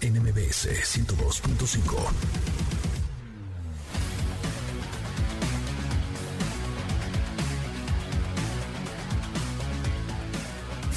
NMBS 102.5.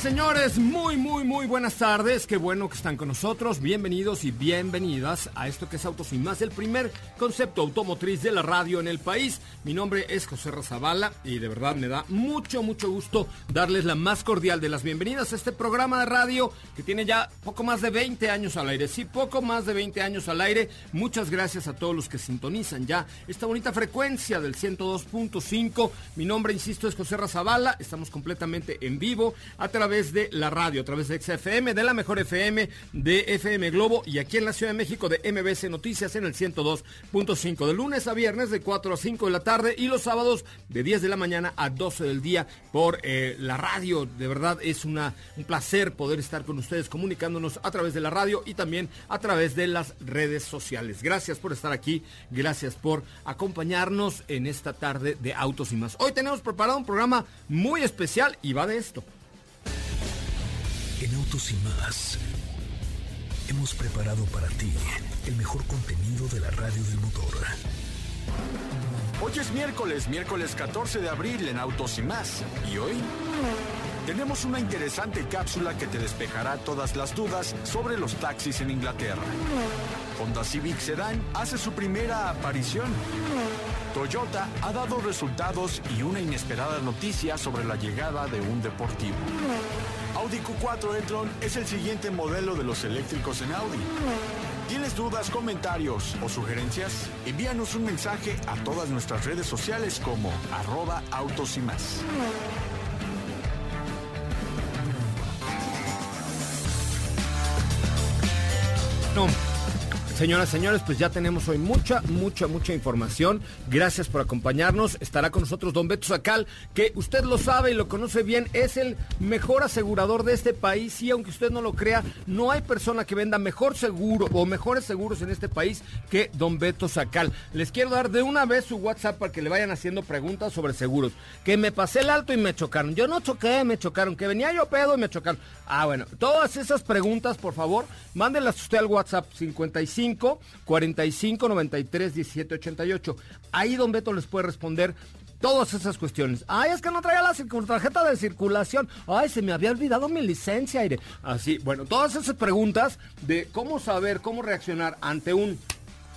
Señores, muy, muy, muy buenas tardes. Qué bueno que están con nosotros. Bienvenidos y bienvenidas a esto que es Autos y Más, el primer concepto automotriz de la radio en el país. Mi nombre es José Razabala y de verdad me da mucho, mucho gusto darles la más cordial de las bienvenidas a este programa de radio que tiene ya poco más de 20 años al aire. Sí, poco más de 20 años al aire. Muchas gracias a todos los que sintonizan ya esta bonita frecuencia del 102.5. Mi nombre, insisto, es José Razabala. Estamos completamente en vivo a través través de la radio, a través de XFM, de la mejor FM, de FM Globo y aquí en la Ciudad de México de MBC Noticias en el 102.5. De lunes a viernes de 4 a 5 de la tarde y los sábados de 10 de la mañana a 12 del día por eh, la radio. De verdad es una, un placer poder estar con ustedes comunicándonos a través de la radio y también a través de las redes sociales. Gracias por estar aquí, gracias por acompañarnos en esta tarde de Autos y más. Hoy tenemos preparado un programa muy especial y va de esto. En Autos y más, hemos preparado para ti el mejor contenido de la radio del motor. Hoy es miércoles, miércoles 14 de abril en Autos y más. ¿Y hoy? Tenemos una interesante cápsula que te despejará todas las dudas sobre los taxis en Inglaterra. Honda Civic Sedan hace su primera aparición. Toyota ha dado resultados y una inesperada noticia sobre la llegada de un deportivo. Audi Q4 e-tron es el siguiente modelo de los eléctricos en Audi. ¿Tienes dudas, comentarios o sugerencias? Envíanos un mensaje a todas nuestras redes sociales como arroba autos y más. No. Señoras, señores, pues ya tenemos hoy mucha, mucha, mucha información. Gracias por acompañarnos. Estará con nosotros don Beto Sacal, que usted lo sabe y lo conoce bien, es el mejor asegurador de este país. Y aunque usted no lo crea, no hay persona que venda mejor seguro o mejores seguros en este país que don Beto Sacal. Les quiero dar de una vez su WhatsApp para que le vayan haciendo preguntas sobre seguros. Que me pasé el alto y me chocaron. Yo no choqué, me chocaron. Que venía yo pedo y me chocaron. Ah, bueno, todas esas preguntas, por favor, mándenlas usted al WhatsApp 55 45 93 17 88. Ahí don Beto les puede responder todas esas cuestiones. Ay, es que no traía la tarjeta de circulación. Ay, se me había olvidado mi licencia. Aire. Así, bueno, todas esas preguntas de cómo saber, cómo reaccionar ante un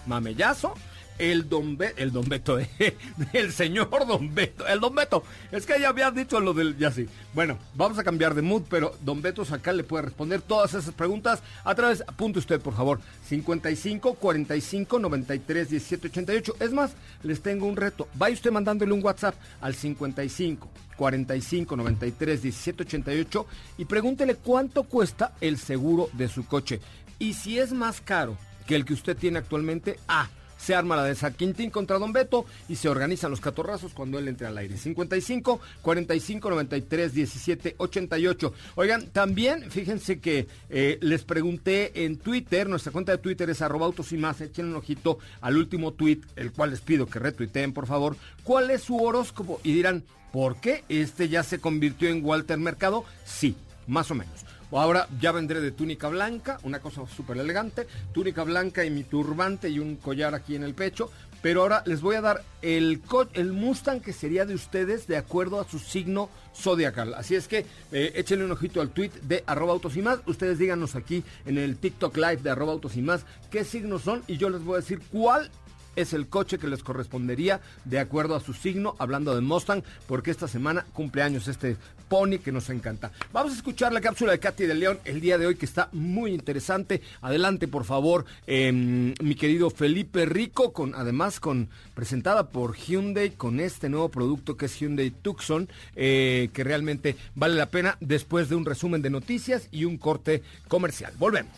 mamellazo el don, el don Beto, eh, el señor don Beto, el don Beto. Es que ya había dicho lo del, ya sí. Bueno, vamos a cambiar de mood, pero don Beto acá le puede responder todas esas preguntas a través, apunte usted por favor, 55 45 93 17 88. Es más, les tengo un reto. Vaya usted mandándole un WhatsApp al 55 45 93 17 88 y pregúntele cuánto cuesta el seguro de su coche. Y si es más caro que el que usted tiene actualmente, ah, se arma la de San Quintín contra Don Beto y se organizan los catorrazos cuando él entre al aire. 55 45 93 17 88. Oigan, también fíjense que eh, les pregunté en Twitter, nuestra cuenta de Twitter es arroba autos y más, echen un ojito al último tweet, el cual les pido que retuiteen, por favor, cuál es su horóscopo y dirán, ¿por qué este ya se convirtió en Walter Mercado? Sí, más o menos. Ahora ya vendré de túnica blanca, una cosa súper elegante, túnica blanca y mi turbante y un collar aquí en el pecho. pero ahora les voy a dar el, el Mustang que sería de ustedes de acuerdo a su signo zodiacal. Así es que eh, échenle un ojito al tweet de arroba autos y más. Ustedes díganos aquí en el TikTok live de arroba autos y más qué signos son y yo les voy a decir cuál es el coche que les correspondería de acuerdo a su signo, hablando de Mustang, porque esta semana cumpleaños este que nos encanta. Vamos a escuchar la cápsula de Katy de León el día de hoy que está muy interesante. Adelante, por favor, em, mi querido Felipe Rico, con además con presentada por Hyundai con este nuevo producto que es Hyundai Tucson, eh, que realmente vale la pena después de un resumen de noticias y un corte comercial. Volvemos.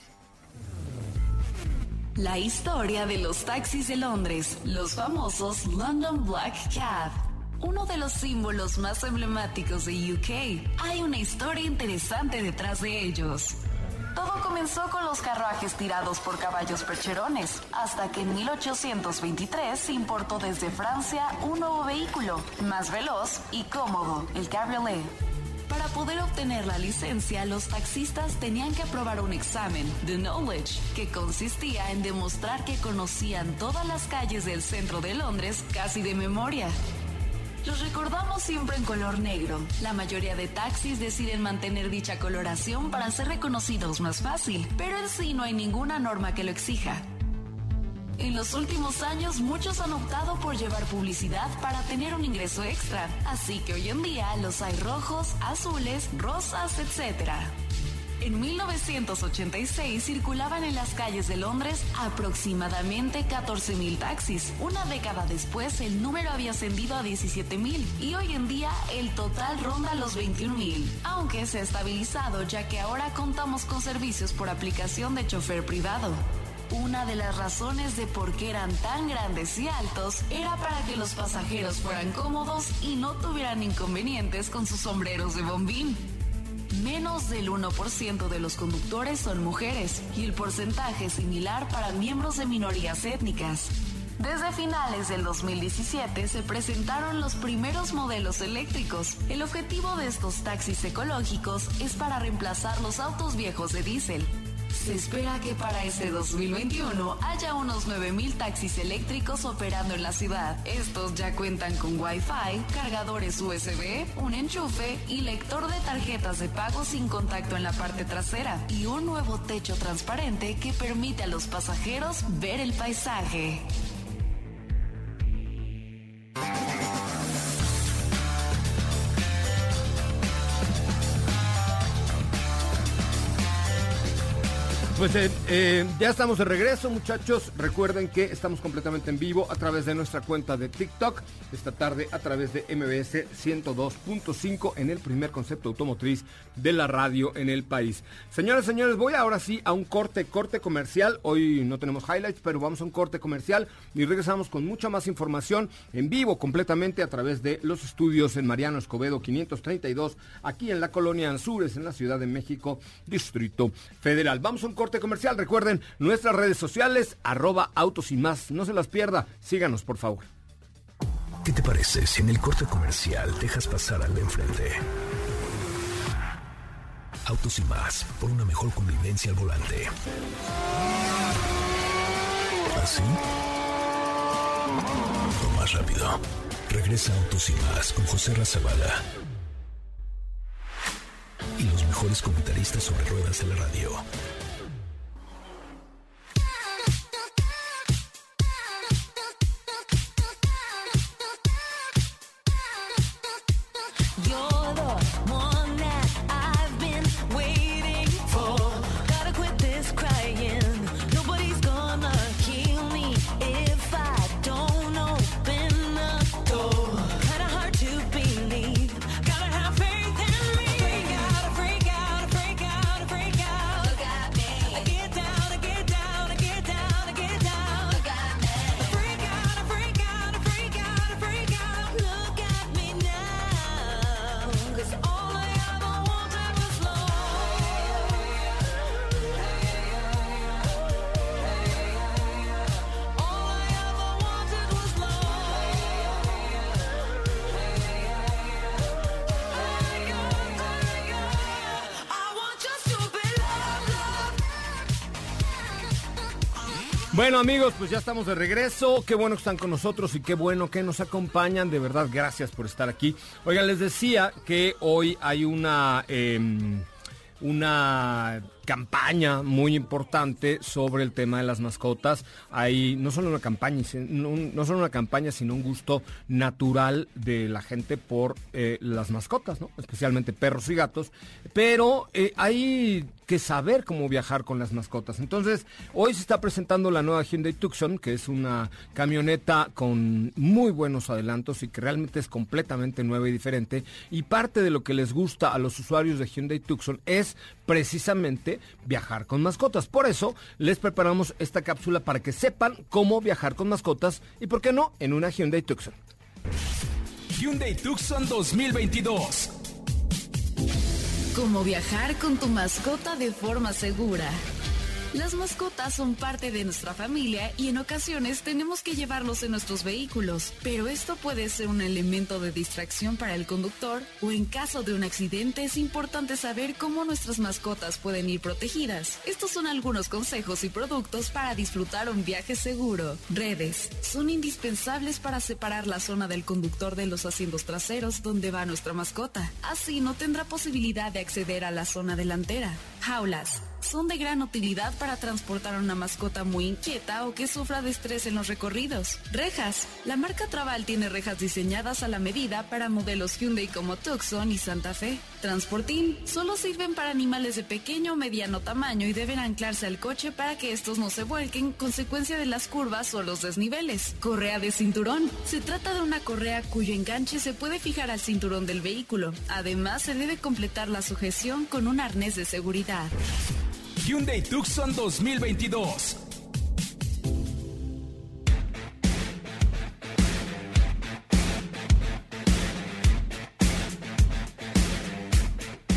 La historia de los taxis de Londres, los famosos London Black Cab. Uno de los símbolos más emblemáticos de UK. Hay una historia interesante detrás de ellos. Todo comenzó con los carruajes tirados por caballos percherones, hasta que en 1823 se importó desde Francia un nuevo vehículo, más veloz y cómodo, el cabriolet. Para poder obtener la licencia, los taxistas tenían que aprobar un examen, The Knowledge, que consistía en demostrar que conocían todas las calles del centro de Londres casi de memoria. Los recordamos siempre en color negro. La mayoría de taxis deciden mantener dicha coloración para ser reconocidos más fácil, pero en sí no hay ninguna norma que lo exija. En los últimos años muchos han optado por llevar publicidad para tener un ingreso extra, así que hoy en día los hay rojos, azules, rosas, etc. En 1986 circulaban en las calles de Londres aproximadamente 14.000 taxis. Una década después el número había ascendido a 17.000 y hoy en día el total ronda los 21.000, aunque se ha estabilizado ya que ahora contamos con servicios por aplicación de chofer privado. Una de las razones de por qué eran tan grandes y altos era para que los pasajeros fueran cómodos y no tuvieran inconvenientes con sus sombreros de bombín. Menos del 1% de los conductores son mujeres y el porcentaje es similar para miembros de minorías étnicas. Desde finales del 2017 se presentaron los primeros modelos eléctricos. El objetivo de estos taxis ecológicos es para reemplazar los autos viejos de diésel se espera que para este 2021 haya unos 9.000 taxis eléctricos operando en la ciudad. Estos ya cuentan con Wi-Fi, cargadores USB, un enchufe y lector de tarjetas de pago sin contacto en la parte trasera y un nuevo techo transparente que permite a los pasajeros ver el paisaje. Pues eh, eh, ya estamos de regreso, muchachos. Recuerden que estamos completamente en vivo a través de nuestra cuenta de TikTok. Esta tarde a través de MBS 102.5 en el primer concepto automotriz de la radio en el país. Señoras y señores, voy ahora sí a un corte, corte comercial. Hoy no tenemos highlights, pero vamos a un corte comercial y regresamos con mucha más información en vivo completamente a través de los estudios en Mariano Escobedo 532, aquí en la colonia Anzures, en la Ciudad de México, Distrito Federal. Vamos a un corte comercial. Recuerden nuestras redes sociales, arroba autos y más. No se las pierda. Síganos, por favor. ¿Qué te parece si en el corte comercial dejas pasar al de enfrente? Autos y más, por una mejor convivencia al volante. ¿Así? O más rápido. Regresa Autos y más con José Razabala. Y los mejores comentaristas sobre ruedas de la radio. Amigos, pues ya estamos de regreso. Qué bueno que están con nosotros y qué bueno que nos acompañan. De verdad, gracias por estar aquí. Oigan, les decía que hoy hay una... Em, una campaña muy importante sobre el tema de las mascotas. Hay no solo una campaña, no, solo una campaña, sino un gusto natural de la gente por eh, las mascotas, ¿no? especialmente perros y gatos. Pero eh, hay que saber cómo viajar con las mascotas. Entonces, hoy se está presentando la nueva Hyundai Tucson, que es una camioneta con muy buenos adelantos y que realmente es completamente nueva y diferente. Y parte de lo que les gusta a los usuarios de Hyundai Tucson es precisamente viajar con mascotas. Por eso les preparamos esta cápsula para que sepan cómo viajar con mascotas y por qué no en una Hyundai Tucson. Hyundai Tucson 2022. Cómo viajar con tu mascota de forma segura. Las mascotas son parte de nuestra familia y en ocasiones tenemos que llevarlos en nuestros vehículos, pero esto puede ser un elemento de distracción para el conductor o en caso de un accidente es importante saber cómo nuestras mascotas pueden ir protegidas. Estos son algunos consejos y productos para disfrutar un viaje seguro. Redes son indispensables para separar la zona del conductor de los asientos traseros donde va nuestra mascota. Así no tendrá posibilidad de acceder a la zona delantera. Jaulas son de gran utilidad para transportar a una mascota muy inquieta o que sufra de estrés en los recorridos. Rejas. La marca Trabal tiene rejas diseñadas a la medida para modelos Hyundai como Tucson y Santa Fe. Transportín. Solo sirven para animales de pequeño o mediano tamaño y deben anclarse al coche para que estos no se vuelquen consecuencia de las curvas o los desniveles. Correa de cinturón. Se trata de una correa cuyo enganche se puede fijar al cinturón del vehículo. Además, se debe completar la sujeción con un arnés de seguridad. Hyundai Tucson 2022.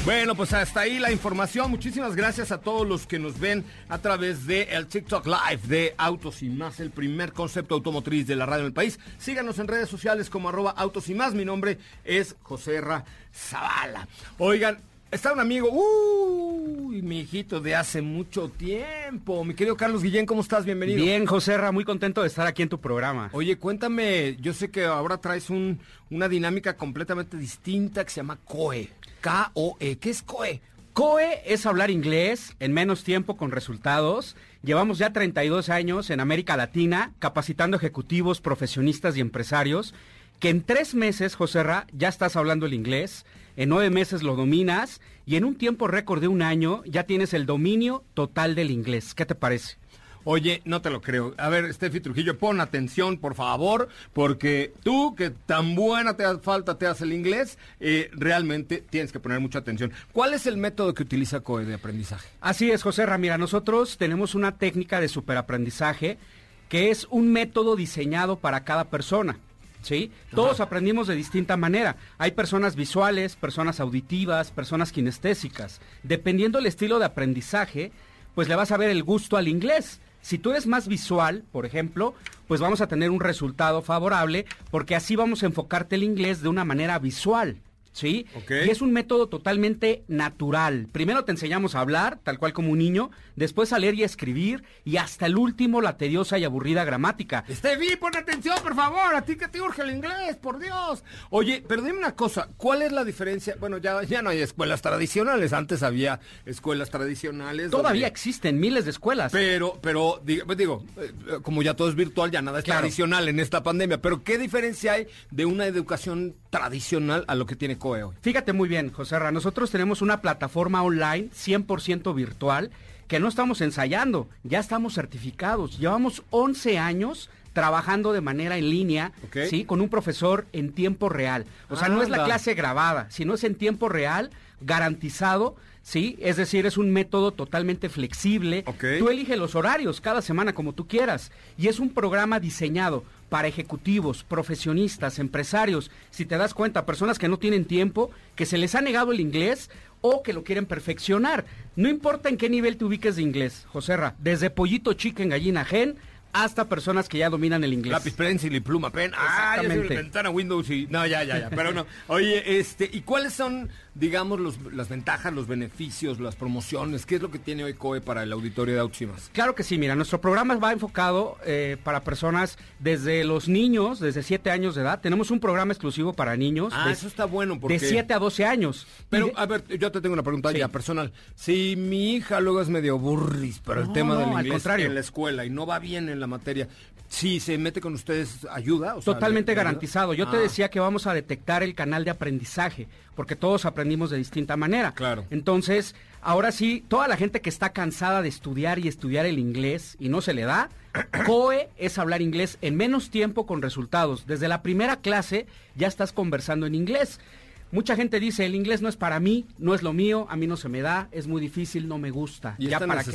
Bueno, pues hasta ahí la información. Muchísimas gracias a todos los que nos ven a través de el TikTok Live de Autos y Más, el primer concepto automotriz de la radio del país. Síganos en redes sociales como arroba Autos y Más. Mi nombre es José Ra Zavala. Oigan, Está un amigo, uy, mi hijito de hace mucho tiempo. Mi querido Carlos Guillén, ¿cómo estás? Bienvenido. Bien, José Ra, muy contento de estar aquí en tu programa. Oye, cuéntame, yo sé que ahora traes un, una dinámica completamente distinta que se llama COE. K-O-E. ¿Qué es COE? COE es hablar inglés en menos tiempo con resultados. Llevamos ya 32 años en América Latina capacitando ejecutivos, profesionistas y empresarios que en tres meses, José Ra, ya estás hablando el inglés en nueve meses lo dominas y en un tiempo récord de un año ya tienes el dominio total del inglés. ¿Qué te parece? Oye, no te lo creo. A ver, Steffi Trujillo, pon atención, por favor, porque tú, que tan buena te falta te hace el inglés, eh, realmente tienes que poner mucha atención. ¿Cuál es el método que utiliza COE de aprendizaje? Así es, José Ramira. Nosotros tenemos una técnica de superaprendizaje que es un método diseñado para cada persona. ¿Sí? Todos aprendimos de distinta manera. Hay personas visuales, personas auditivas, personas kinestésicas. Dependiendo del estilo de aprendizaje, pues le vas a ver el gusto al inglés. Si tú eres más visual, por ejemplo, pues vamos a tener un resultado favorable porque así vamos a enfocarte el inglés de una manera visual. ¿sí? Y es un método totalmente natural. Primero te enseñamos a hablar, tal cual como un niño, después a leer y a escribir, y hasta el último la tediosa y aburrida gramática. Estevi, pon atención, por favor, a ti que te urge el inglés, por Dios. Oye, pero dime una cosa, ¿cuál es la diferencia? Bueno, ya, ya no hay escuelas tradicionales, antes había escuelas tradicionales. Todavía existen miles de escuelas. Pero, pero, digo, digo eh, como ya todo es virtual, ya nada es tradicional en esta pandemia, pero ¿qué diferencia hay de una educación tradicional a lo que tiene Fíjate muy bien, José Ra, nosotros tenemos una plataforma online 100% virtual que no estamos ensayando, ya estamos certificados. Llevamos 11 años trabajando de manera en línea, ¿sí? Con un profesor en tiempo real. O sea, no es la clase grabada, sino es en tiempo real, garantizado, ¿sí? Es decir, es un método totalmente flexible. Tú eliges los horarios cada semana como tú quieras. Y es un programa diseñado para ejecutivos, profesionistas, empresarios, si te das cuenta, personas que no tienen tiempo, que se les ha negado el inglés o que lo quieren perfeccionar. No importa en qué nivel te ubiques de inglés, Joserra, desde pollito chicken, gallina gen, hasta personas que ya dominan el inglés. Lápiz, pencil y pluma, pen. Ah, Exactamente. ventana, Windows y... No, ya, ya, ya. Pero no. Oye, este, ¿y cuáles son digamos, los- las ventajas, los beneficios, las promociones? ¿Qué es lo que tiene hoy COE para el auditorio de Más? Claro que sí, mira, nuestro programa va enfocado eh, para personas desde los niños, desde 7 años de edad. Tenemos un programa exclusivo para niños Ah, de, eso está bueno porque... de 7 a 12 años. Pero, de- a ver, yo te tengo una pregunta Sí. ya personal. Si mi hija luego es medio burris para el tema no, del al inglés contrario. en la escuela y no va bien en la materia, si se mete con ustedes, ¿ayuda? O sea, Totalmente ¿le- le ayuda? garantizado. Yo te Ah, decía que vamos a detectar el canal de aprendizaje, porque todos aprendimos de distinta manera. Claro. Entonces, ahora sí, toda la gente que está cansada de estudiar y estudiar el inglés y no se le da, COE es hablar inglés en menos tiempo con resultados. Desde la primera clase ya estás conversando en inglés. Mucha gente dice, el inglés no es para mí, no es lo mío, a mí no se me da, es muy difícil, no me gusta. ¿Y es ya tan para qué.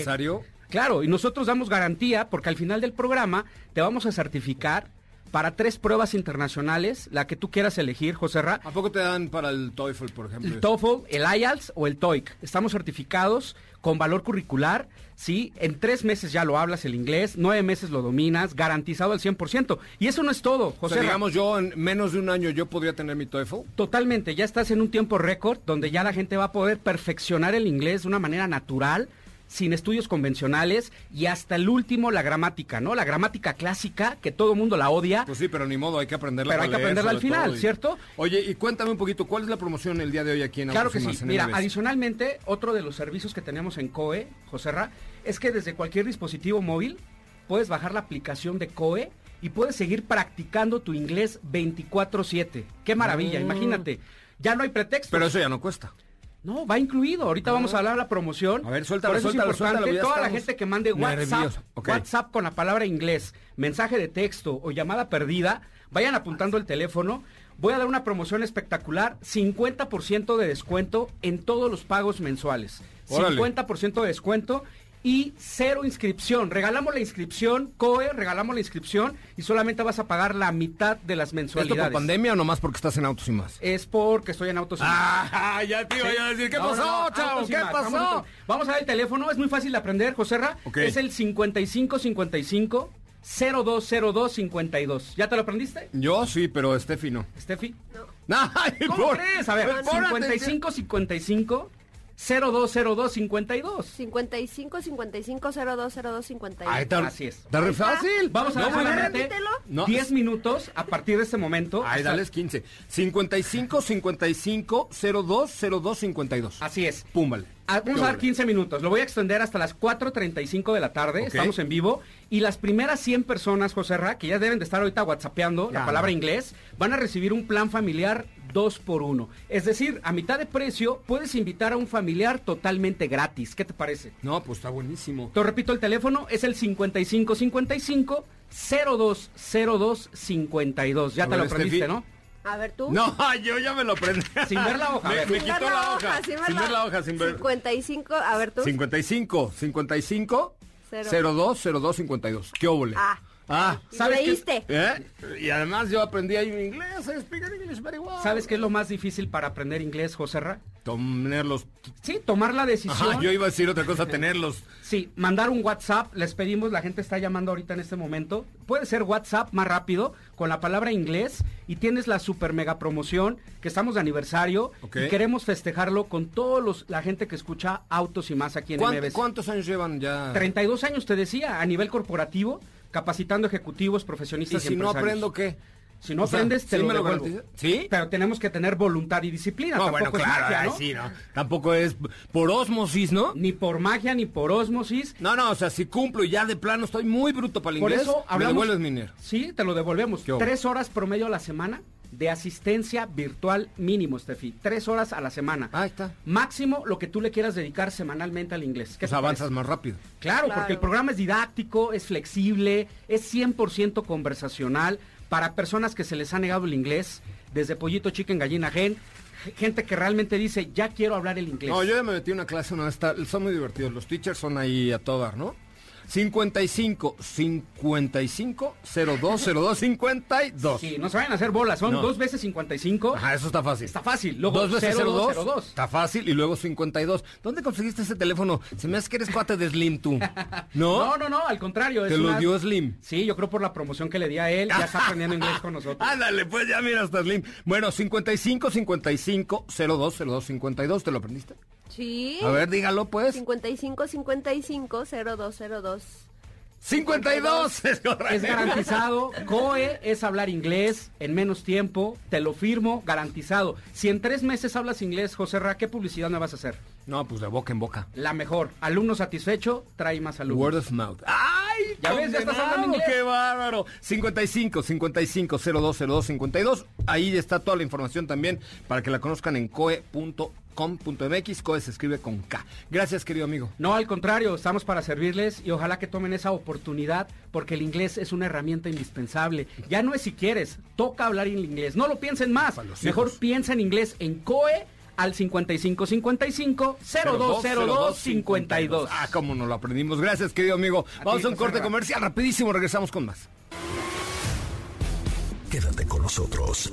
Claro, y nosotros damos garantía porque al final del programa te vamos a certificar para tres pruebas internacionales, la que tú quieras elegir, José Ra. ¿A poco te dan para el TOEFL, por ejemplo? El TOEFL, el IELTS o el TOEIC. Estamos certificados con valor curricular, ¿sí? En tres meses ya lo hablas el inglés, nueve meses lo dominas, garantizado al 100%. Y eso no es todo, O José sea, Ra. digamos, yo en menos de un año yo podría tener mi TOEFL. Totalmente, ya estás en un tiempo récord donde ya la gente va a poder perfeccionar el inglés de una manera natural, sin estudios convencionales y hasta el último la gramática, ¿no? La gramática clásica que todo el mundo la odia. Pues sí, pero ni modo, hay que aprenderla. Pero hay que aprenderla al final, y- ¿cierto? Oye, y cuéntame un poquito, ¿cuál es la promoción el día de hoy aquí en Claro que sí. Mira, adicionalmente, otro de los servicios que tenemos en COE, José Ra, es que desde cualquier dispositivo móvil puedes bajar la aplicación de COE y puedes seguir practicando tu inglés 24/7. Qué maravilla, Mm. imagínate. Ya no hay pretextos. Pero eso ya no cuesta. No, va incluido. Ahorita vamos a hablar de la promoción. A ver, suéltalo, Por eso suéltalo, es importante, suéltalo, toda la gente que mande WhatsApp. WhatsApp con la palabra inglés, mensaje de texto o llamada perdida, vayan apuntando el teléfono. Voy a dar una promoción espectacular, 50% de descuento en todos los pagos mensuales. Órale. 50% de descuento y cero inscripción. Regalamos la inscripción, COE, regalamos la inscripción y solamente vas a pagar la mitad de las ¿Esto mensualidades. por pandemia o nomás porque estás en Autos y Más? Es porque estoy en autos. y Más. Ah, ya te iba Sí. a decir, ¿qué No, pasó, no, no, chavo? ¿Qué más. pasó? Vamos, vamos a ver el teléfono, es muy fácil de aprender, José Ra. Es el 5555 020252. ¿Ya te lo aprendiste? Yo sí, pero Steffi no. Steffi. Ay, ¿Cómo por- crees? A ver, pon atención. 5555 020252. 55 55 02 02 52. Ay, está, Así es. Está re fácil. Vamos a ver muy bien. solamente repítelo. No. 10 minutos a partir de este momento. Ay, hasta- dales 15. 55 55 02 02 52. Así es. Pum, vale. Ah, vamos a dar Qué 15 minutos. Lo voy a extender hasta las 4.35 de la tarde. Ok. Estamos en vivo. Y las primeras 100 personas, José Ra, que ya deben de estar ahorita whatsappeando Ya, la palabra no. inglés, van a recibir un plan familiar 2 por 1 Es decir, a mitad de precio puedes invitar a un familiar totalmente gratis. ¿Qué te parece? No, pues está buenísimo. Te repito el teléfono, es el 5555 020252. Ya A te ver, lo aprendiste. ¿no? A ver tú. No, yo ya me lo prendí. Sin ver la hoja, a Me, ver. me Sin ver quitó la hoja. sin Sin ver la hoja, sin ver. 55, a ver tú. 55 55 Cero. 02 02 52. ¿Qué óvole? Ah. Ah. ¿Sabes qué? leíste. ¿Eh? Y además yo aprendí ahí inglés. I speak English very well. ¿Sabes qué es lo más difícil para aprender inglés, José Ra? Tenerlos. Sí, tomar la decisión. Ajá, yo iba a decir otra cosa, tenerlos. Sí, mandar un WhatsApp, les pedimos, la gente está llamando ahorita en este momento. Puede ser WhatsApp más rápido con la palabra inglés y tienes la super mega promoción que estamos de aniversario y queremos festejarlo con todos los la gente que escucha autos y más aquí en ¿Cuán- MBS. ¿Cuántos años llevan ya? 32 años te decía a nivel corporativo, capacitando ejecutivos, ¿Y profesionistas y, si no aprendo qué? Si no O sea, aprendes, te ¿sí lo me lo devuelvo. ¿Sí? Pero tenemos que tener voluntad y disciplina. No, tampoco bueno, es claro, magia, ¿no? sí, no. Tampoco es por osmosis, ¿no? Ni por magia, ni por osmosis. No, no, o sea, si cumplo y ya de plano estoy muy bruto para el Por inglés, eso me hablamos. devuelves mi dinero. Sí, te lo devolvemos. Tres horas promedio a la semana de asistencia virtual mínimo, Steffi. Tres horas a la semana. Ahí está. Máximo lo que tú le quieras dedicar semanalmente al inglés. ¿Qué Pues avanzas parece? más rápido. Claro, Claro. porque el programa es didáctico, es flexible, es 100% conversacional para personas que se les ha negado el inglés, desde pollito, chicken, gallina, gen, gente que realmente dice, ya quiero hablar el inglés. No, yo ya me metí en una clase, una vez, está- son muy divertidos. Los teachers son ahí a todo dar, ¿no? 55 55 02 02 52. Sí, no se vayan a hacer bolas, son No. dos veces 55. Ajá, eso está fácil. Está fácil. Luego Dos veces 02, 02, Está fácil. Y luego 52. ¿Dónde conseguiste ese teléfono? Se me hace que eres cuate de Slim tú. ¿No? No, no, no, al contrario. Te es lo una- dio Slim. Sí, yo creo por la promoción que le di a él, ya está aprendiendo inglés con nosotros. Ándale, pues ya mira hasta Slim. Bueno, 55 55 02 02 52. ¿Te lo aprendiste? Sí. A ver, dígalo pues. 55 55 0202. 52. Es. Es garantizado. COE es hablar inglés en menos tiempo. Te lo firmo, garantizado. Si en tres meses hablas inglés, José Ra, ¿qué publicidad me vas a hacer? No, pues de boca en boca. La mejor. Alumno satisfecho, trae más alumnos. Word of mouth. ¡Ay! Ya ves, ya estás hablando inglés. ¡Qué bárbaro! 55 55 02 02 52. Ahí está toda la información también para que la conozcan en coe.com.mx. Coe se escribe con K. Gracias, querido amigo. No, al contrario, estamos para servirles y ojalá que tomen esa oportunidad porque el inglés es una herramienta indispensable. Ya no es si quieres, toca hablar en inglés. No lo piensen más. Mejor hijos. piensa en inglés en COE al 5555 0202 52. Ah, cómo no lo aprendimos. Gracias, querido amigo. A Vamos a un corte comercial rapidísimo. Regresamos con más. Quédate con nosotros.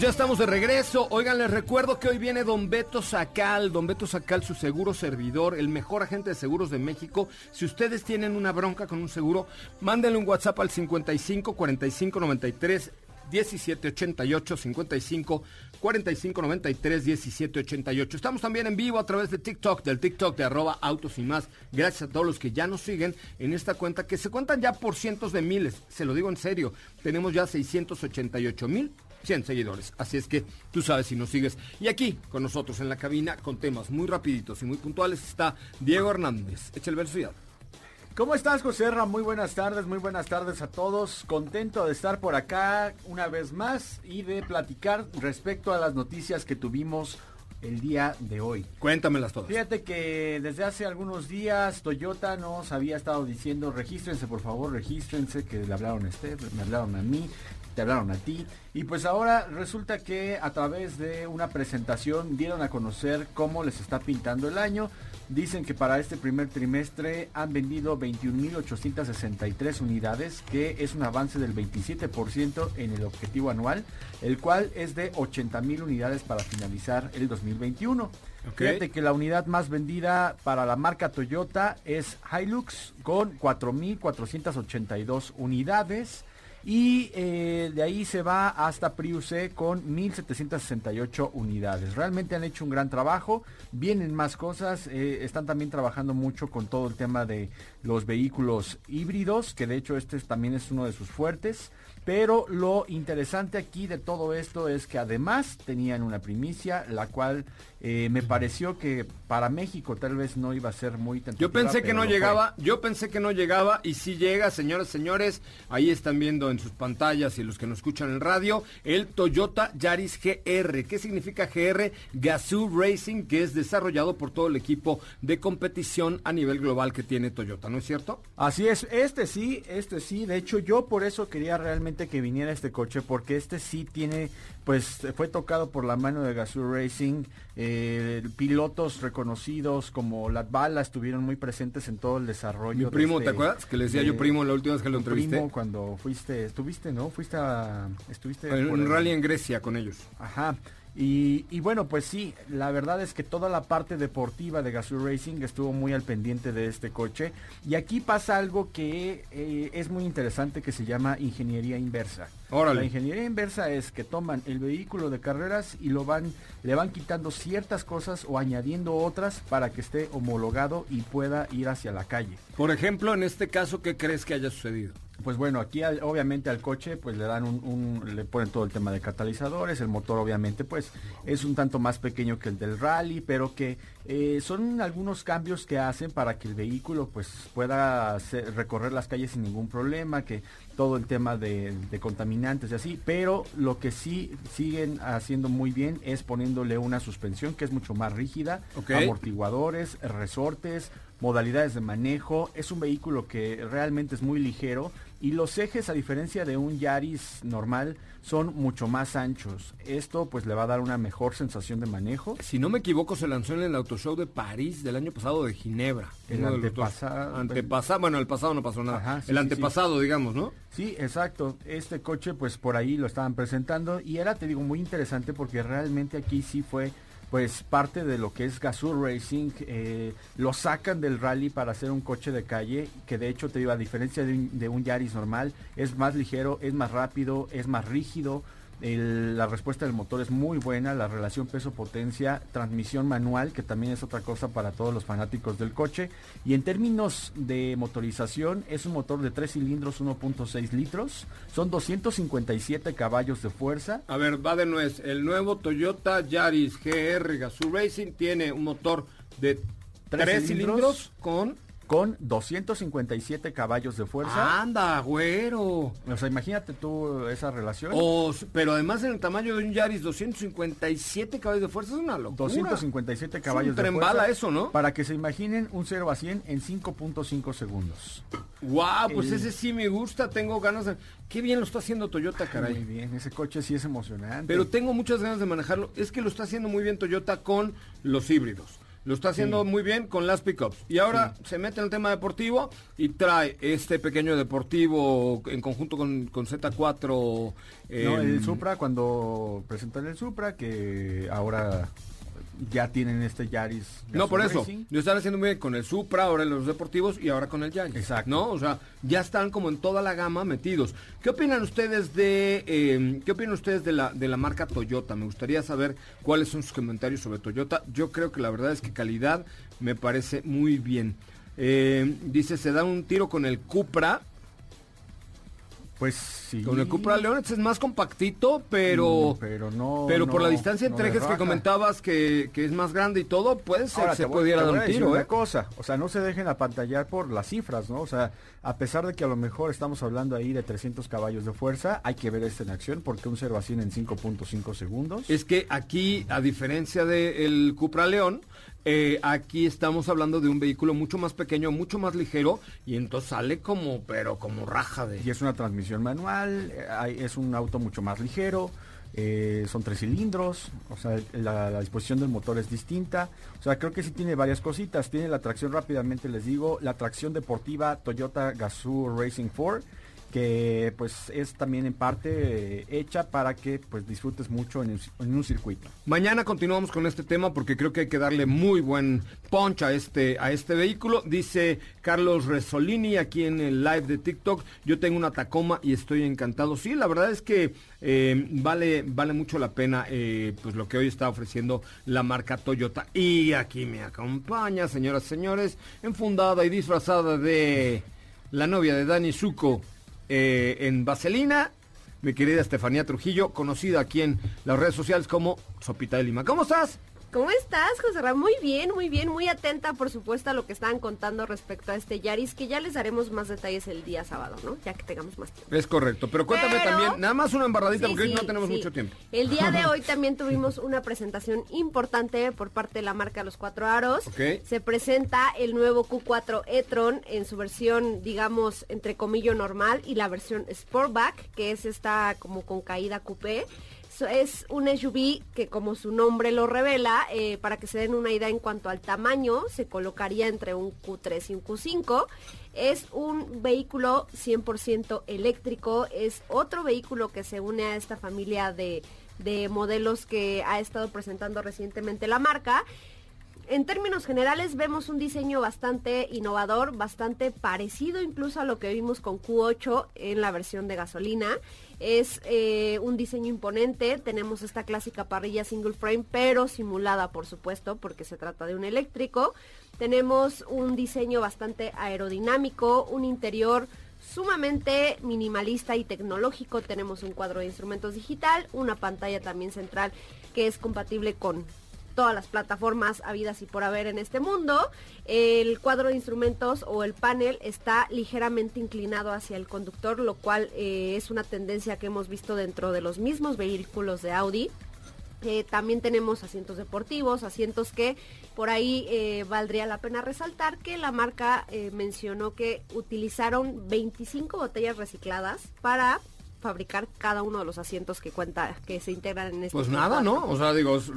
Ya estamos de regreso. Oigan, les recuerdo que hoy viene Don Beto Sacal. Don Beto Sacal, su seguro servidor, el mejor agente de seguros de México. Si ustedes tienen una bronca con un seguro, mándenle un WhatsApp al 55 45 93 17 88 55 45 93 17 88. Estamos también en vivo a través de TikTok, del TikTok de arroba autos y más. Gracias a todos los que ya nos siguen en esta cuenta, que se cuentan ya por cientos de miles. Se lo digo en serio. Tenemos ya 688 mil 100 seguidores. Así es que tú sabes si nos sigues. Y aquí con nosotros en la cabina con temas muy rapiditos y muy puntuales está Diego Hernández. Echa el verso ya. ¿Cómo estás, José Ra? Muy buenas tardes, muy buenas tardes a todos. Contento de estar por acá una vez más y de platicar respecto a las noticias que tuvimos el día de hoy. Cuéntamelas todas. Fíjate que desde hace algunos días Toyota nos había estado diciendo regístrense por favor, regístrense, que le hablaron a este, me hablaron a mí, te hablaron a ti. Y pues ahora resulta que a través de una presentación dieron a conocer cómo les está pintando el año. Dicen que para este primer trimestre han vendido 21.863 unidades, que es un avance del 27% en el objetivo anual, el cual es de 80.000 unidades para finalizar el 2021. Ok. Fíjate que la unidad más vendida para la marca Toyota es Hilux con 4.482 unidades. Y eh, de ahí se va hasta Prius C con 1768 unidades. Realmente han hecho un gran trabajo, vienen más cosas, eh, están también trabajando mucho con todo el tema de los vehículos híbridos, que de hecho este es- también es uno de sus fuertes. Pero lo interesante aquí de todo esto es que además tenían una primicia, la cual eh, me pareció que para México tal vez no iba a ser muy Yo tentativa, pensé que no fue. llegaba, yo pensé que no llegaba y sí llega, señoras, señores, ahí están viendo en sus pantallas y los que nos escuchan en radio, el Toyota Yaris GR. ¿Qué significa GR? Gazoo Racing, que es desarrollado por todo el equipo de competición a nivel global que tiene Toyota, ¿no es cierto? Así es, este sí, este sí, de hecho yo por eso quería realmente que viniera este coche, porque este sí tiene, pues fue tocado por la mano de Gazoo Racing, eh, pilotos reconocidos como Latvala estuvieron muy presentes en todo el desarrollo. Mi primo, este- ¿te acuerdas? Que le decía de- yo primo la última vez que lo entrevisté. primo cuando fuiste, estuviste, ¿no? Fuiste a, estuviste En un rally en Grecia con ellos. Ajá. Y, y bueno, pues sí, la verdad es que toda la parte deportiva de Gazoo Racing estuvo muy al pendiente de este coche. Y aquí pasa algo que eh, es muy interesante que se llama ingeniería inversa. Órale. La ingeniería inversa es que toman el vehículo de carreras y lo van, le van quitando ciertas cosas o añadiendo otras para que esté homologado y pueda ir hacia la calle. Por ejemplo, en este caso, ¿qué crees que haya sucedido? Pues bueno, aquí al- obviamente al coche pues le dan un, un- le ponen todo el tema de catalizadores, el motor obviamente pues es un tanto más pequeño que el del rally, pero que eh, son algunos cambios que hacen para que el vehículo pues pueda hacer- recorrer las calles sin ningún problema, que todo el tema de, de contaminantes y así, pero lo que sí siguen haciendo muy bien es poniéndole una suspensión que es mucho más rígida, amortiguadores, resortes, modalidades de manejo. Es un vehículo que realmente es muy ligero y los ejes, a diferencia de un Yaris normal, son mucho más anchos. Esto pues le va a dar una mejor sensación de manejo. Si no me equivoco, se lanzó en el Auto Show de París del año pasado de Ginebra. El los dos. antepasado- Antepasado, bueno, el pasado no pasó nada. Ajá, sí, el sí, antepasado, digamos, ¿no? Sí, exacto. Este coche pues por ahí lo estaban presentando y era, te digo, muy interesante porque realmente aquí sí fue pues parte de lo que es Gazoo Racing. eh, lo sacan del rally para hacer un coche de calle que de hecho te digo, a diferencia de un, de un Yaris normal, es más ligero, es más rápido, es más rígido. El- la respuesta del motor es muy buena, la relación peso-potencia, transmisión manual, que también es otra cosa para todos los fanáticos del coche. Y en términos de motorización, es un motor de 3 cilindros 1.6 litros, son 257 caballos de fuerza. A ver, va de nuez. El nuevo Toyota Yaris GR Gazoo Racing tiene un motor de Tres 3 cilindros. cilindros con... Con 257 caballos de fuerza. ¡Anda, güero! O sea, imagínate tú esa relación. Pero además en el tamaño de un Yaris, 257 caballos de fuerza es una locura. 257 Es caballos un de fuerza. bala eso, ¿no? Para que se imaginen un 0 a 100 en 5.5 segundos. ¡Wow! Pues El- ese sí me gusta, tengo ganas de... Qué bien lo está haciendo Toyota, Muy caray. bien, ese coche sí es emocionante. Pero tengo muchas ganas de manejarlo. Es que lo está haciendo muy bien Toyota con los híbridos. Lo está haciendo Sí. muy bien con las pickups. Y ahora se mete en el tema deportivo y trae este pequeño deportivo en conjunto con, con Z4. No, el Supra, cuando presentan el Supra, que ahora ya tienen este Yaris. No, por eso. Racing. Lo están haciendo muy bien con el Supra, ahora en los deportivos y ahora con el Yaris. Exacto. ¿No? O sea, ya están como en toda la gama metidos. ¿Qué opinan ustedes de eh, qué opinan ustedes de la de la marca Toyota? Me gustaría saber cuáles son sus comentarios sobre Toyota. Yo creo que la verdad es que calidad me parece muy bien. Eh, dice, se da un tiro con el Cupra. Pues sí. Con el Cupra León es más compactito, pero... Mm, pero no. Pero por la distancia entre ejes que comentabas que, que es más grande y todo, puede ser Ahora, se voy- pudiera dar un tiro, una ¿eh? cosa, o sea, no se dejen apantallar por las cifras, ¿no? O sea, a pesar de que a lo mejor estamos hablando ahí de 300 caballos de fuerza, hay que ver esto en acción porque un 0 a 100 en 5.5 segundos. Es que aquí, a diferencia del Cupra León, eh, aquí estamos hablando de un vehículo mucho más pequeño, mucho más ligero, y entonces sale como, pero como raja de... Y es una transmisión manual, eh, es un auto mucho más ligero, eh, son tres cilindros, o sea, la, la disposición del motor es distinta. O sea, creo que sí tiene varias cositas. Tiene la tracción rápidamente, les digo, la tracción deportiva Toyota Gazoo Racing 4 que pues es también en parte eh, hecha para que pues disfrutes mucho en, un- circuito. Mañana continuamos con este tema porque creo que hay que darle muy buen punch a este, a este vehículo. Dice Carlos Resolini aquí en el live de TikTok, yo tengo una Tacoma y estoy encantado. Sí, la verdad es que eh, vale, vale mucho la pena eh, pues lo que hoy está ofreciendo la marca Toyota. Y aquí me acompaña, señoras y señores, enfundada y disfrazada de la novia de Dani Zuko eh, en Vaselina, mi querida Estefanía Trujillo, conocida aquí en las redes sociales como Sopita de Lima. ¿Cómo estás? ¿Cómo estás, José Ramón? Muy bien, muy bien, muy atenta, por supuesto, a lo que estaban contando respecto a este Yaris, que ya les daremos más detalles el día sábado, ¿no? Ya que tengamos más tiempo. Es correcto, pero cuéntame Pero- también, nada más una embarradita Sí, porque hoy no tenemos sí. mucho tiempo. El día de hoy también tuvimos una presentación importante por parte de la marca Los Cuatro Aros. Ok. Se presenta el nuevo Q4 e-tron en su versión, digamos, entre comillo normal y la versión Sportback, que es esta como con caída coupé. Es un SUV que como su nombre lo revela, eh, para que se den una idea en cuanto al tamaño, se colocaría entre un Q3 y un Q5. Es un vehículo 100% eléctrico, es otro vehículo que se une a esta familia de modelos que ha estado presentando recientemente la marca. En términos generales vemos un diseño bastante innovador, bastante parecido incluso a lo que vimos con Q8 en la versión de gasolina. Es eh, un diseño imponente, tenemos esta clásica parrilla single frame, pero simulada por supuesto, porque se trata de un eléctrico. Tenemos un diseño bastante aerodinámico, un interior sumamente minimalista y tecnológico. Tenemos un cuadro de instrumentos digital, una pantalla también central que es compatible con todas las plataformas habidas y por haber en este mundo. El cuadro de instrumentos o el panel está ligeramente inclinado hacia el conductor, lo cual eh, es una tendencia que hemos visto dentro de los mismos vehículos de Audi. Eh, también tenemos asientos deportivos, asientos que por ahí eh, valdría la pena resaltar que la marca mencionó que utilizaron 25 botellas recicladas para fabricar cada uno de los asientos que cuenta que se integran en este Pues nada, ¿no? O sea, digo, es,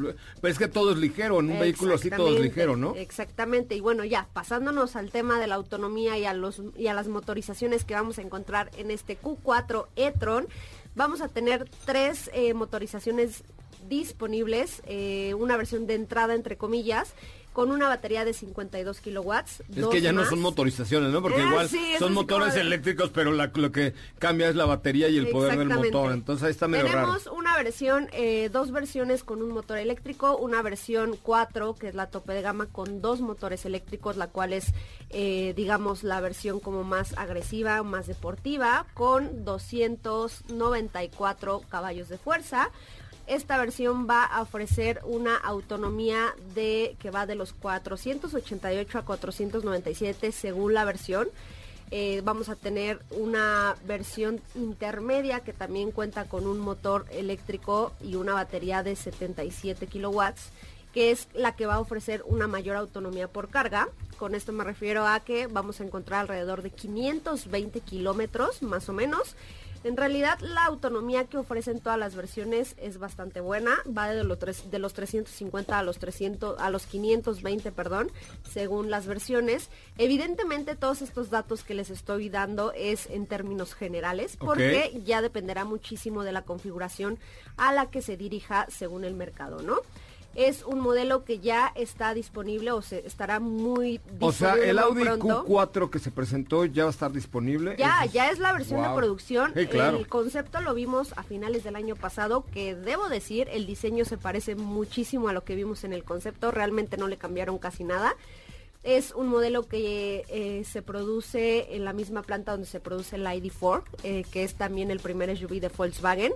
es que todo es ligero, en un vehículo así todo es ligero, ¿no? Exactamente, y bueno, ya pasándonos al tema de la autonomía y a los y a las motorizaciones que vamos a encontrar en este Q4 e-tron, vamos a tener tres eh, motorizaciones disponibles, eh, una versión de entrada entre comillas, con una batería de 52 kilowatts. Es que ya no son motorizaciones, ¿no? Porque Ah, igual sí, son motores de- eléctricos, pero la- lo que cambia es la batería y el poder del motor. Entonces ahí está medio raro. Tenemos una versión, eh, dos versiones con un motor eléctrico, una versión 4, que es la tope de gama, con dos motores eléctricos, la cual es, eh, digamos, la versión como más agresiva, más deportiva, con 294 caballos de fuerza. Esta versión va a ofrecer una autonomía de que va de los 488 a 497 según la versión. Eh, vamos a tener una versión intermedia que también cuenta con un motor eléctrico y una batería de 77 kilowatts, que es la que va a ofrecer una mayor autonomía por carga. Con esto me refiero a que vamos a encontrar alrededor de 520 kilómetros más o menos. En realidad la autonomía que ofrecen todas las versiones es bastante buena, va de los, tres- de los 350 a los 300 a los 520, perdón, según las versiones. Evidentemente todos estos datos que les estoy dando es en términos generales, porque ya dependerá muchísimo de la configuración a la que se dirija según el mercado, ¿no? Es un modelo que ya está disponible o se estará muy disponible O sea, el Audi pronto. Q4 que se presentó ya va a estar disponible. Ya, es- ya es la versión Wow. de producción. Claro. El concepto lo vimos a finales del año pasado, que debo decir, el diseño se parece muchísimo a lo que vimos en el concepto, realmente no le cambiaron casi nada. Es un modelo que eh, se produce en la misma planta donde se produce el ID4, eh, que es también el primer SUV de Volkswagen.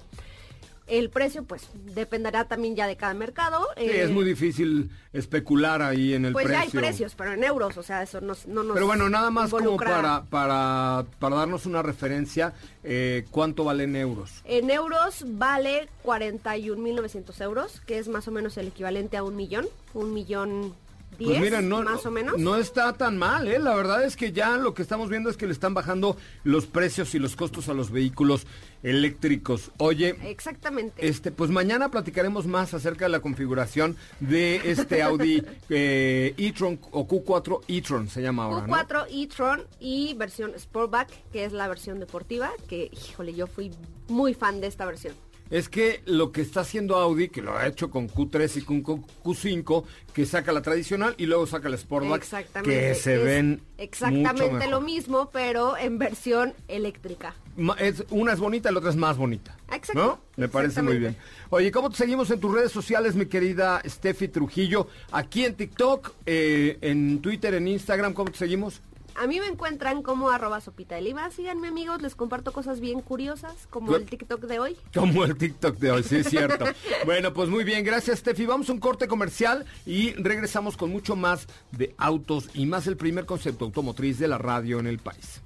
El precio, pues, dependerá también ya de cada mercado. Sí, eh, es muy difícil especular ahí en el Pues precio. ya hay precios, pero en euros, o sea, eso no, no nos Pero bueno, nada más como para, para, para darnos una referencia, eh, ¿cuánto vale en euros? En euros vale 41.900 euros, que es más o menos el equivalente a un millón, un millón 10 Pues mira, no, más o menos. no está tan mal, ¿eh? La verdad es que ya lo que estamos viendo es que le están bajando los precios y los costos a los vehículos eléctricos. Oye, Exactamente. este, pues mañana platicaremos más acerca de la configuración de este Audi eh, e-tron o Q4 e-tron se llama ahora, ¿no? Q4 e-tron y versión Sportback, que es la versión deportiva, que híjole, yo fui muy fan de esta versión. Es que lo que está haciendo Audi, que lo ha hecho con Q3 y con Q- Q5, que saca la tradicional y luego saca la Sportback, Exactamente. que se ven mucho Exactamente mejor. lo mismo, pero en versión eléctrica. Es, una es bonita, la otra es más bonita. Exacto, ¿No? Me parece muy bien. Oye, ¿cómo te seguimos en tus redes sociales, mi querida Steffi Trujillo? Aquí en TikTok, eh, en Twitter, en Instagram, ¿cómo te seguimos? A mí me encuentran como arroba sopita de lima. Síganme amigos, les comparto cosas bien curiosas, como el TikTok de hoy. Como el TikTok de hoy, sí es cierto. bueno, pues muy bien, gracias Steffi. Vamos a un corte comercial y regresamos con mucho más de autos y más el primer concepto automotriz de la radio en el país.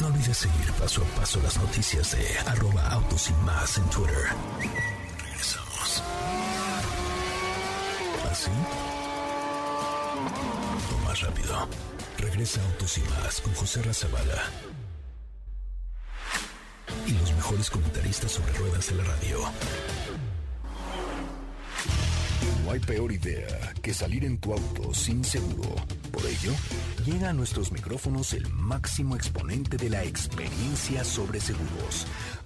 No olvides seguir paso a paso las noticias de arroba autos y más en Twitter. Regresamos. ¿Así? Rápido. Regresa Autos y más con José Razabala. Y los mejores comentaristas sobre ruedas de la radio. No hay peor idea que salir en tu auto sin seguro. Por ello, llega a nuestros micrófonos el máximo exponente de la experiencia sobre seguros,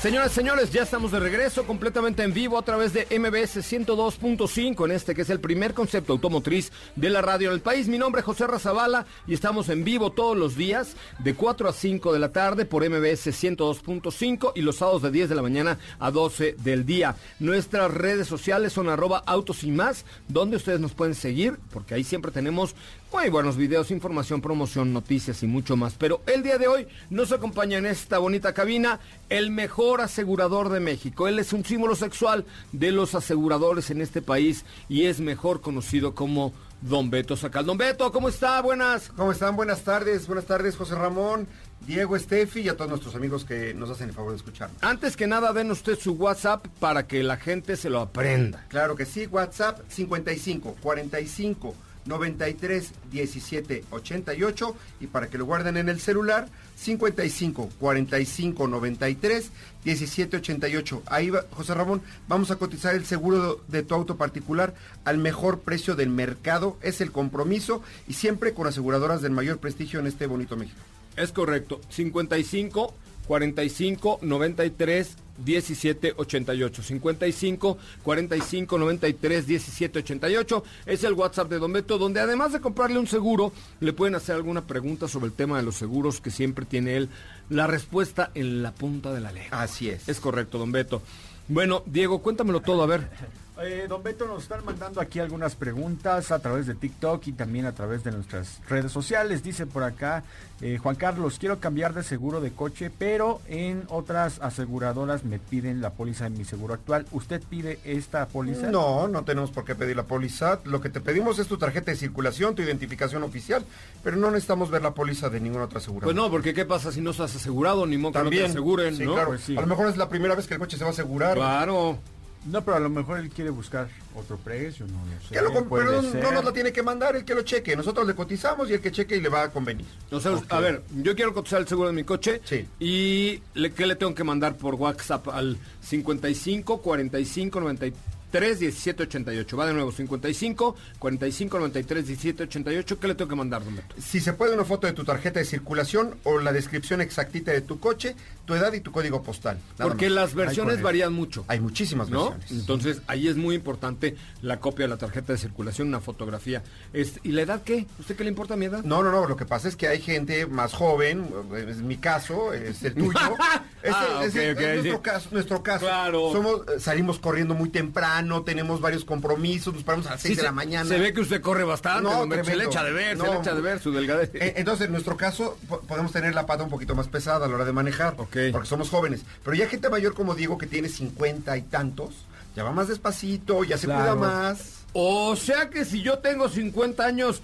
Señoras, señores, ya estamos de regreso completamente en vivo a través de MBS 102.5 en este que es el primer concepto automotriz de la radio en el país. Mi nombre es José Razabala y estamos en vivo todos los días de 4 a 5 de la tarde por MBS 102.5 y los sábados de 10 de la mañana a 12 del día. Nuestras redes sociales son arroba autos y más, donde ustedes nos pueden seguir porque ahí siempre tenemos muy buenos videos, información, promoción, noticias y mucho más. Pero el día de hoy nos acompaña en esta bonita cabina el mejor asegurador de México. Él es un símbolo sexual de los aseguradores en este país y es mejor conocido como Don Beto Sacal. Don Beto, ¿cómo está? Buenas. ¿Cómo están? Buenas tardes, buenas tardes José Ramón, Diego, Estefi y a todos nuestros amigos que nos hacen el favor de escucharnos. Antes que nada, den usted su WhatsApp para que la gente se lo aprenda. Claro que sí, WhatsApp 55 45 93 17 88 y para que lo guarden en el celular 55 45 93 17 88. Ahí va, José Ramón, vamos a cotizar el seguro de tu auto particular al mejor precio del mercado, es el compromiso y siempre con aseguradoras del mayor prestigio en este bonito México. Es correcto. 55 45 93 17 88. 55 45 93 17 88 es el WhatsApp de Don Beto, donde además de comprarle un seguro, le pueden hacer alguna pregunta sobre el tema de los seguros que siempre tiene él la respuesta en la punta de la lengua. Así es. Es correcto, Don Beto. Bueno, Diego, cuéntamelo todo, a ver. Eh, don Beto, nos están mandando aquí algunas preguntas a través de TikTok y también a través de nuestras redes sociales. Dice por acá, eh, Juan Carlos, quiero cambiar de seguro de coche, pero en otras aseguradoras me piden la póliza de mi seguro actual. ¿Usted pide esta póliza? No, no tenemos por qué pedir la póliza. Lo que te pedimos es tu tarjeta de circulación, tu identificación oficial, pero no necesitamos ver la póliza de ninguna otra aseguradora. Pues no, porque ¿qué pasa si no estás asegurado? Ni modo que no te También, aseguren, sí, ¿no? claro. Pues sí. A lo mejor es la primera vez que el coche se va a asegurar. Claro. No, pero a lo mejor él quiere buscar otro precio, no lo sé. Que lo pero no- ser. no nos la tiene que mandar, el que lo cheque. Nosotros le cotizamos y el que cheque y le va a convenir. O sea, a ver, yo quiero cotizar el seguro de mi coche y le, ¿qué le tengo que mandar por WhatsApp al 55 45 93 17 88? Va de nuevo, 55 45 93 17 88. ¿Qué le tengo que mandar, don Beto? Si se puede una foto de tu tarjeta de circulación o la descripción exactita de tu coche, tu edad y tu código postal. Porque más. las versiones varían mucho. Hay muchísimas ¿no? versiones. Entonces, ahí es muy importante la copia de la tarjeta de circulación, una fotografía. Este, ¿Y la edad qué? ¿Usted qué le importa mi edad? No, no, no, lo que pasa es que hay gente más joven, es mi caso, es el tuyo. Es, Ah, es- nuestro caso, nuestro caso. Claro. Somos, eh, salimos corriendo muy temprano, tenemos varios compromisos, nos paramos a las 6 Sí, de se- la mañana. Se ve que usted corre bastante, No, Beto. se le echa de ver, se No. le echa de ver su delgadez. Eh, Entonces, en nuestro caso, po- podemos tener la pata un poquito más pesada a la hora de manejar, porque somos jóvenes. Pero ya gente mayor como Diego, que tiene 50 y tantos, ya va más despacito, ya se Claro. cuida más. O sea que si yo tengo 50 años,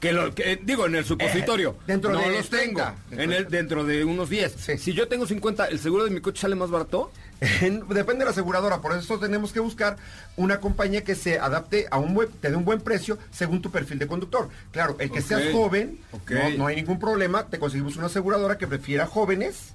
que lo que digo en el supositorio, Eh, dentro no de los tengo, 30. en el dentro de unos 10. Si yo tengo 50, ¿el seguro de mi coche sale más barato? Depende de la aseguradora, por eso tenemos que buscar una compañía que se adapte a un buen, te dé un buen precio según tu perfil de conductor. Claro, el que Ok, seas joven, no hay ningún problema, te conseguimos una aseguradora que prefiera jóvenes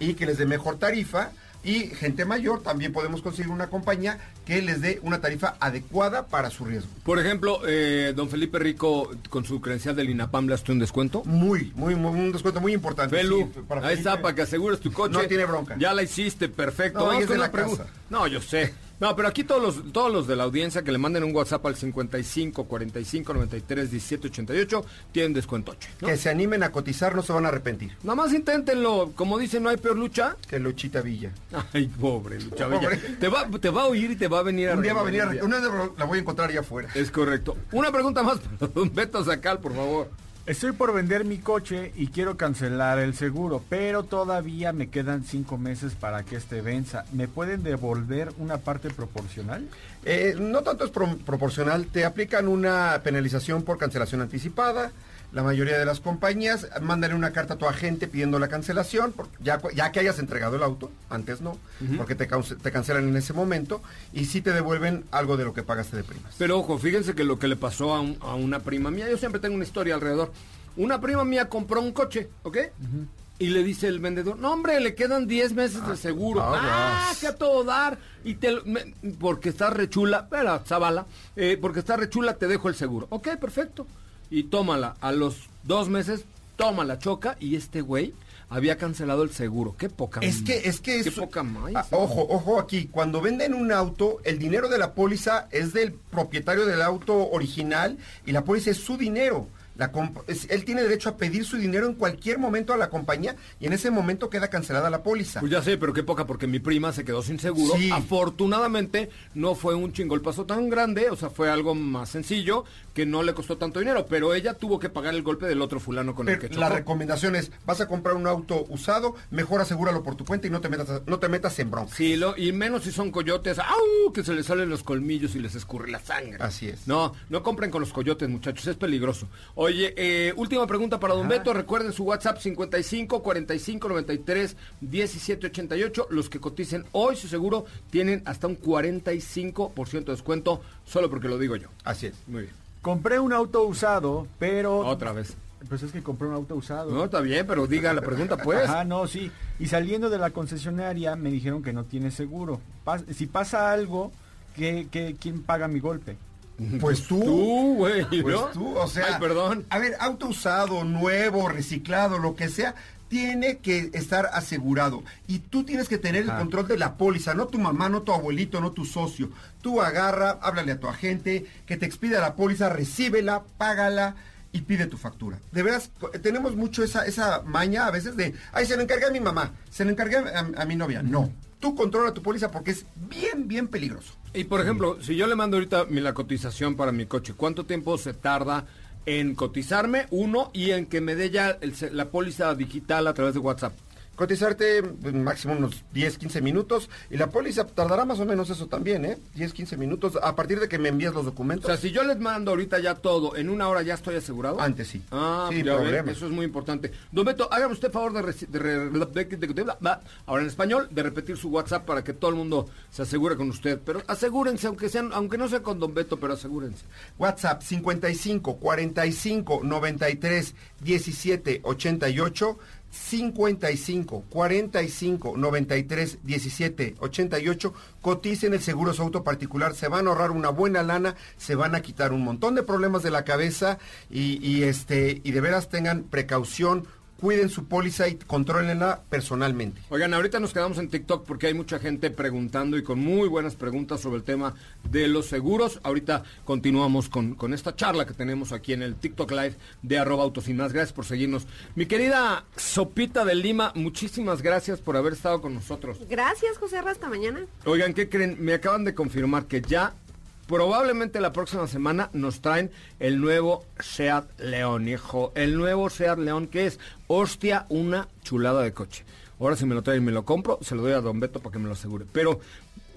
y que les dé mejor tarifa. Y gente mayor también podemos conseguir una compañía que les dé una tarifa adecuada para su riesgo. Por ejemplo, eh, don Felipe Rico, con su credencial del INAPAM, ¿le hace un descuento? Muy, muy, muy- un descuento muy importante. Felu, sí, para ahí está, para que asegures tu coche. No tiene bronca. Ya la hiciste, perfecto. No, es de la pregunta. casa. No, yo sé. No, pero aquí todos los, todos los de la audiencia que le manden un WhatsApp al 55 45 93 17 88 tienen descuento 8. Que se animen a cotizar, no se van a arrepentir. Nada más inténtenlo. Como dicen, no hay peor lucha. Que Luchita Villa. Ay, pobre Lucha Villa. Pobre. Te va, te va a oír y te va a venir a Un día va a venir, a- una la voy a encontrar allá afuera. Es correcto. Una pregunta más para don Beto Sacal, por favor. Estoy por vender mi coche y quiero cancelar el seguro, pero todavía me quedan cinco meses para que este venza. ¿Me pueden devolver una parte proporcional? Eh, no tanto es pro- proporcional, te aplican una penalización por cancelación anticipada. La mayoría de las compañías mandan una carta a tu agente pidiendo la cancelación, por- ya, que hayas entregado el auto, antes no, porque te, cancelan en ese momento y sí te devuelven algo de lo que pagaste de primas. Pero ojo, fíjense que lo que le pasó a, un- a una prima mía, yo siempre tengo una historia alrededor. Una prima mía compró un coche, ¿ok? Y le dice el vendedor, no hombre, le quedan 10 meses de seguro. ah, Ah, que a todo dar. Y te, lo- me- porque está rechula, espera, Zavala, eh, porque está rechula, te dejo el seguro. Ok, perfecto. Y tómala, a los dos meses, tómala, choca. Y este güey había cancelado el seguro. Qué poca Es que, es que Qué es- poca maíz, Ah, ojo, ojo aquí, cuando venden un auto, el dinero de la póliza es del propietario del auto original y la póliza es su dinero. La es- él tiene derecho a pedir su dinero en cualquier momento a la compañía y en ese momento queda cancelada la póliza. Pues ya sé, pero qué poca, porque mi prima se quedó sin seguro. Sí. Afortunadamente no fue un chingolpazo tan grande, o sea, fue algo más sencillo que no le costó tanto dinero, pero ella tuvo que pagar el golpe del otro fulano con el que la chocó. recomendación es, vas a comprar un auto usado, mejor asegúralo por tu cuenta y no te metas, no te metas en bronca. Sí, lo- y menos si son coyotes, ¡au! que se les salen los colmillos y les escurre la sangre. Así es. No, no compren con los coyotes, muchachos, es peligroso. Oye, eh, última pregunta para Don Beto, recuerden su WhatsApp 55 45 93 17 88. Los que coticen hoy su seguro tienen hasta un 45% de descuento, solo porque lo digo yo. Así es. Muy bien. Compré un auto usado, pero... Otra vez. Pues es que compré un auto usado. No, está bien, pero diga la pregunta, pues. Ajá, no, sí. Y saliendo de la concesionaria me dijeron que no tiene seguro. Pas- si pasa algo, ¿qué, qué, quién paga mi golpe? Pues tú. Tú, güey, Pues ¿no? tú, o sea. Ay, perdón. A ver, auto usado, nuevo, reciclado, lo que sea, tiene que estar asegurado. Y tú tienes que tener Ajá. el control de la póliza, no tu mamá, no tu abuelito, no tu socio. Tú agarra, háblale a tu agente, que te expida la póliza, recíbela, págala y pide tu factura. De veras, tenemos mucho esa, esa maña a veces de, ay, se lo encargué a mi mamá, se lo encargué a, a mi novia. No, tú controla tu póliza porque es bien, bien peligroso. Y por ejemplo, si yo le mando ahorita mi, la cotización para mi coche, ¿cuánto tiempo se tarda en cotizarme? Uno, y en que me dé ya el la póliza digital a través de WhatsApp. Cotizarte pues, máximo unos 10, 15 minutos y la póliza tardará más o menos eso también, ¿eh? 10, 15 minutos a partir de que me envíes los O documentos. sea, si yo les mando ahorita ya todo, ¿en una hora ya estoy asegurado? Antes sí. Ah, ya problema. eso es muy importante. Don Beto, hágame usted favor de- de- de- de- ahora en español, de repetir su WhatsApp para que todo el mundo se asegure con usted. Pero asegúrense, aunque sean, aunque no sea con Don Beto, pero asegúrense. WhatsApp 55 45 93 17 88 55 45 93 17 88 coticen el seguro su auto particular se van a ahorrar una buena lana se van a quitar un montón de problemas de la cabeza y, y, este y de veras tengan precaución cuiden su póliza y contrólenla personalmente Oigan, ahorita nos quedamos en TikTok porque hay mucha gente preguntando y con muy buenas preguntas sobre el tema de los seguros. Ahorita continuamos con, con esta charla que tenemos aquí en el TikTok Live de arroba autos y más. Gracias por seguirnos. Mi querida Sopita de Lima, muchísimas gracias por haber estado con nosotros. Gracias, José hasta mañana. Oigan, ¿qué creen? Me acaban de confirmar que ya probablemente la próxima semana nos traen el nuevo Seat León, hijo. El nuevo Seat León que es, hostia, una chulada de coche. Ahora si me lo traen y me lo compro, se lo doy a Don Beto para que me lo asegure. Pero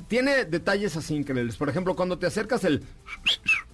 tiene detalles así increíbles. Por ejemplo, cuando te acercas el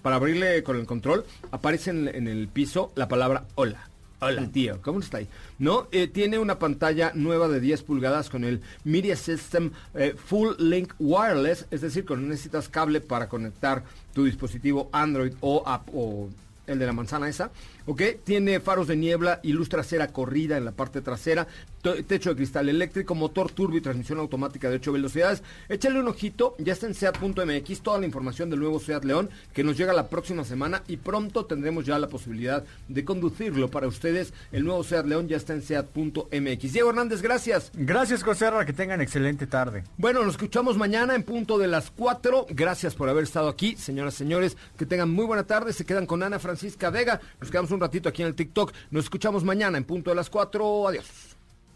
para abrirle con el control, aparece en, en el piso la palabra hola. Hola, tío, ¿cómo está ahí? ¿No? Eh, tiene una pantalla nueva de 10 pulgadas con el Media System eh, Full Link Wireless, es decir, cuando necesitas cable para conectar tu dispositivo Android o, app- o el de la manzana esa, ¿ok? Tiene faros de niebla y luz trasera corrida en la parte trasera, techo de cristal eléctrico, motor turbo y transmisión automática de 8 velocidades. Échale un ojito, ya está en SEAT.mx toda la información del nuevo SEAT León que nos llega la próxima semana y pronto tendremos ya la posibilidad de conducirlo para ustedes. El nuevo SEAT León ya está en SEAT.mx. Diego Hernández, gracias. Gracias, José Ra, que tengan excelente tarde. Bueno, nos escuchamos mañana en punto de las 4. Gracias por haber estado aquí, señoras y señores. Que tengan muy buena tarde. Se quedan con Ana Francisca Vega. Nos quedamos un ratito aquí en el TikTok. Nos escuchamos mañana en punto de las 4. Adiós.